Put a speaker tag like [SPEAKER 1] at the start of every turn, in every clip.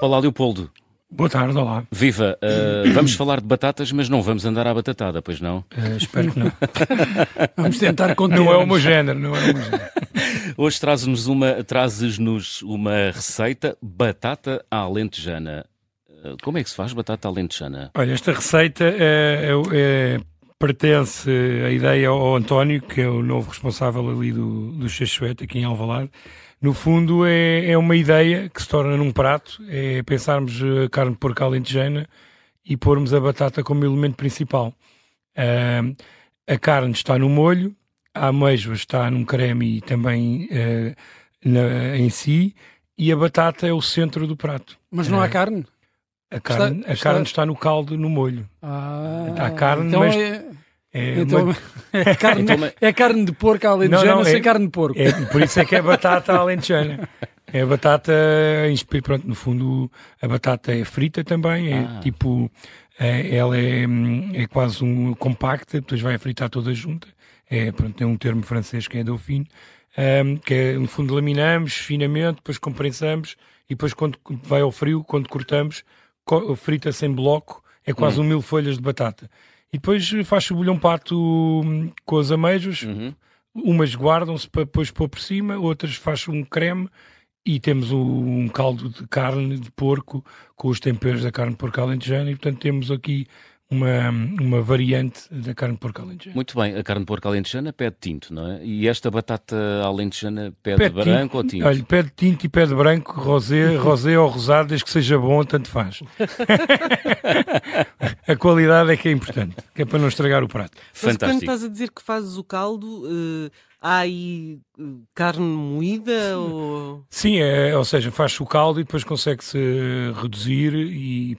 [SPEAKER 1] Olá, Leopoldo.
[SPEAKER 2] Boa tarde, olá.
[SPEAKER 1] Viva! Uh, vamos falar de batatas, mas não vamos andar à batatada, pois não?
[SPEAKER 2] Uh, espero que não.
[SPEAKER 3] vamos tentar conter.
[SPEAKER 2] Não é o meu género, não é o meu género.
[SPEAKER 1] Hoje trazes-nos uma, trazes uma receita batata à alentejana. Uh, como é que se faz batata à alentejana?
[SPEAKER 2] Olha, esta receita é, é, é, pertence a ideia ao António, que é o novo responsável ali do, do Xaxuete, aqui em Alvalade no fundo é, é uma ideia que se torna num prato, é pensarmos a carne de porco alentejana e pormos a batata como elemento principal. Uh, a carne está no molho, a ameijoa está num creme e também uh, na, em si, e a batata é o centro do prato.
[SPEAKER 3] Mas não há ah, carne?
[SPEAKER 2] A carne, está, a carne está... no caldo, no molho.
[SPEAKER 3] Ah,
[SPEAKER 2] há carne, então mas... É
[SPEAKER 3] é, então, uma... é, carne, então, é carne de porco alentejana não, não, sem é, carne de porco.
[SPEAKER 2] É, por isso é que é batata alentejana. É batata, pronto, no fundo a batata é frita também, é ah. tipo, é, ela é, é quase um compacta, depois vai fritar toda junta. É, pronto, tem um termo francês que é dauphine, um, que é, no fundo laminamos finamente, depois comprensamos e depois quando vai ao frio, quando cortamos, frita-se em bloco, é quase hum. um mil folhas de batata. E depois faz o bolhão pato hum, com as ameijas. Uhum. Umas guardam-se para depois pôr por cima, outras faz um creme e temos um caldo de carne de porco com os temperos da carne de porco alentejana e portanto temos aqui uma, uma variante da carne de porco alentejana.
[SPEAKER 1] Muito bem, a carne de porco alentejana pede tinto, não é? E esta batata alentejana pede, pede branco tinto, ou tinto?
[SPEAKER 2] Olha, pede tinto e pede branco, rosé, rosé ou rosado, desde que seja bom, tanto faz. a qualidade é que é importante, que é para não estragar o prato.
[SPEAKER 4] Mas Fantástico. quando estás a dizer que fazes o caldo, uh, há aí eh, carne moída? Ou...
[SPEAKER 2] Sim, é, ou seja, faz o caldo e depois consegue-se reduzir e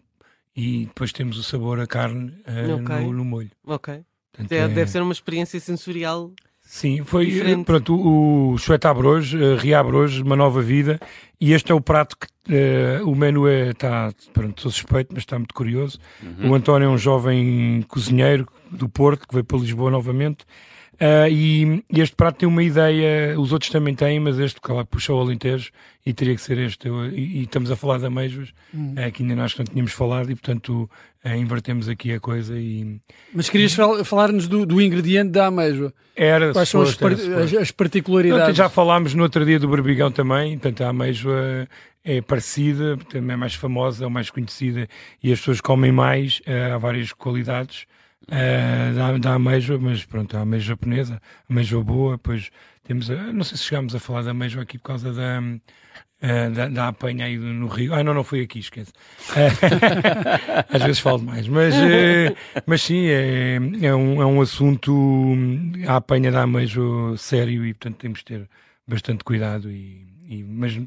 [SPEAKER 2] e depois temos o sabor a carne uh, okay. no, no, molho.
[SPEAKER 4] Ok. Portanto, é, deve ser uma experiência sensorial.
[SPEAKER 2] Sim, foi diferente. pronto, o, o Chuete abre hoje, uh, reabre hoje uma nova vida e este é o prato que uh, o menu está, é, pronto, estou suspeito, mas está muito curioso. Uhum. O António é um jovem cozinheiro do Porto que veio para Lisboa novamente Uh, e, e, este prato tem uma ideia, os outros também têm, mas este, claro, puxou o Alentejo e teria que ser este. E, e estamos a falar de ameijoas, hum. uh, que ainda nós não tínhamos falado, e portanto uh, invertemos aqui a coisa. E...
[SPEAKER 3] Mas querias fal falar-nos do, do, ingrediente da ameijoa?
[SPEAKER 2] Era,
[SPEAKER 3] Quais são as, par as, as, particularidades?
[SPEAKER 2] já falámos no outro dia do berbigão também, portanto a ameijoa é parecida, também é mais famosa, é mais conhecida e as pessoas comem mais, há várias qualidades uh, da, da ameijoa, mas pronto, a ameijoa japonesa, a ameijoa boa, depois temos, a, não sei se chegámos a falar da ameijoa aqui por causa da, uh, da, da, apanha aí no Rio. Ah, não, não foi aqui, esquece. Uh, às vezes falo mais, mas, uh, mas sim, é, é, um, é um assunto, a apanha da ameijoa sério e portanto temos de ter bastante cuidado e, e mas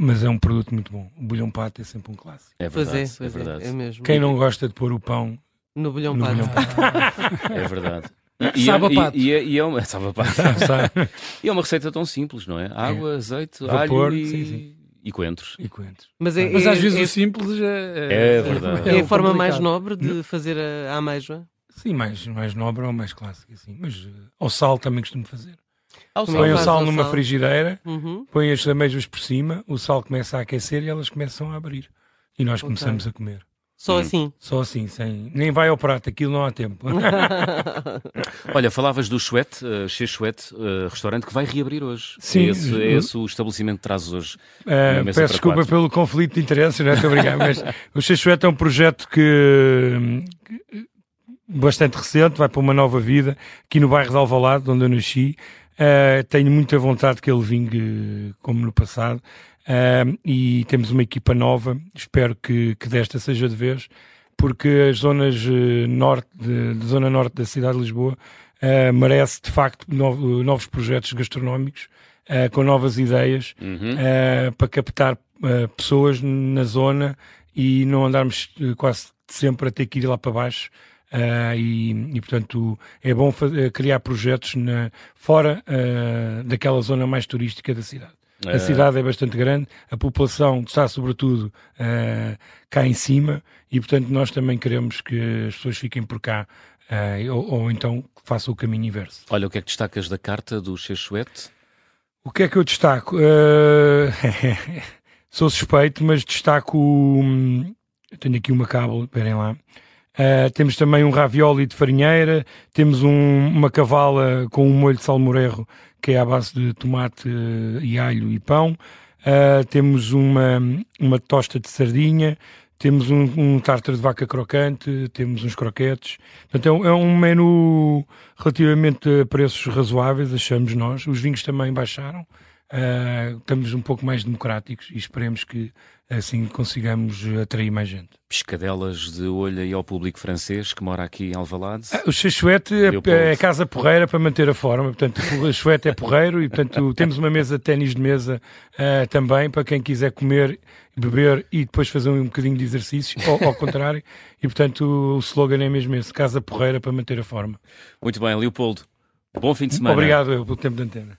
[SPEAKER 2] mas é um produto muito bom. O bolhão pato é sempre um clássico.
[SPEAKER 1] É verdade, pois é, pois é, verdade. É,
[SPEAKER 4] é mesmo.
[SPEAKER 2] Quem não gosta de pôr o pão
[SPEAKER 4] no bolhão no pato.
[SPEAKER 1] é verdade.
[SPEAKER 3] E, sabe a pato.
[SPEAKER 1] E, e, e, é uma, sabe pato. e é uma receita tão simples, não é? Água, é. azeite, Vapor, alho e... Sim, sim. E coentros.
[SPEAKER 2] E coentros.
[SPEAKER 3] Mas, é, Mas às vezes é, o simples é,
[SPEAKER 1] é, verdade.
[SPEAKER 4] É, a forma mais nobre de fazer a, a ameijoa?
[SPEAKER 2] Sim, mais, mais nobre ou mais clássica, sim. Mas uh, ao sal também costumo fazer. Ao põe o sal numa sal. frigideira, uhum. põe as ameijoas por cima, o sal começa a aquecer e elas começam a abrir. E nós okay. começamos a comer.
[SPEAKER 4] Só hum. assim?
[SPEAKER 2] Só assim, sem... nem vai ao prato, aquilo não há tempo.
[SPEAKER 1] Olha, falavas do Chuete, uh, Che Chuete, uh, restaurante que vai reabrir hoje.
[SPEAKER 2] Sim.
[SPEAKER 1] É esse, é esse o estabelecimento que trazes hoje.
[SPEAKER 2] Uh, peço desculpa quatro. pelo conflito de interesses, não é? Obrigado, mas o Che Chuete é um projeto que, que bastante recente, vai para uma nova vida, aqui no bairro de Alvalade, onde eu nasci. Uh, tenho muita vontade que ele vingue como no passado. Uh, e temos uma equipa nova, espero que, que desta seja de vez, porque as zonas uh, norte, de, de, zona norte da cidade de Lisboa uh, merece de facto no, novos projetos gastronómicos uh, com novas ideias uhum. para captar pessoas na zona e não andarmos quase sempre a ter que ir lá para baixo. Uh, e, e, portanto é bom fazer, criar projetos na, fora uh, daquela zona mais turística da cidade. A é. cidade é bastante grande, a população está sobretudo uh, cá em cima e, portanto, nós também queremos que as pessoas fiquem por cá uh, ou, ou, então façam o caminho inverso.
[SPEAKER 1] Olha, o que é que destacas da carta do Chechuete?
[SPEAKER 2] O que é que eu destaco? Uh, sou suspeito, mas destaco. Hum, eu tenho aqui uma cábula, esperem lá. Uh, temos também um ravioli de farinheira, temos um, uma cavala com um molho de salmorejo que é à base de tomate uh, e alho e pão. Uh, temos uma, uma tosta de sardinha, temos um, um tártaro de vaca crocante, temos uns croquetes. Portanto, é um, é um menu relativamente a preços razoáveis, achamos nós. Os vinhos também baixaram. Uh, estamos um pouco mais democráticos e esperemos que assim consigamos atrair mais gente.
[SPEAKER 1] Piscadelas de olho aí ao público francês que mora aqui em Alvalade.
[SPEAKER 2] Ah, o Chachuete é, é casa porreira para manter a forma, portanto o Chachuete é porreiro e portanto temos uma mesa de ténis de mesa uh, também para quem quiser comer, beber e depois fazer um bocadinho de exercício, ou ao contrário, e portanto o slogan é mesmo esse, casa porreira para manter a forma.
[SPEAKER 1] Muito bem, Leopoldo. Bom fim de semana.
[SPEAKER 2] Obrigado eu, pelo tempo de antena.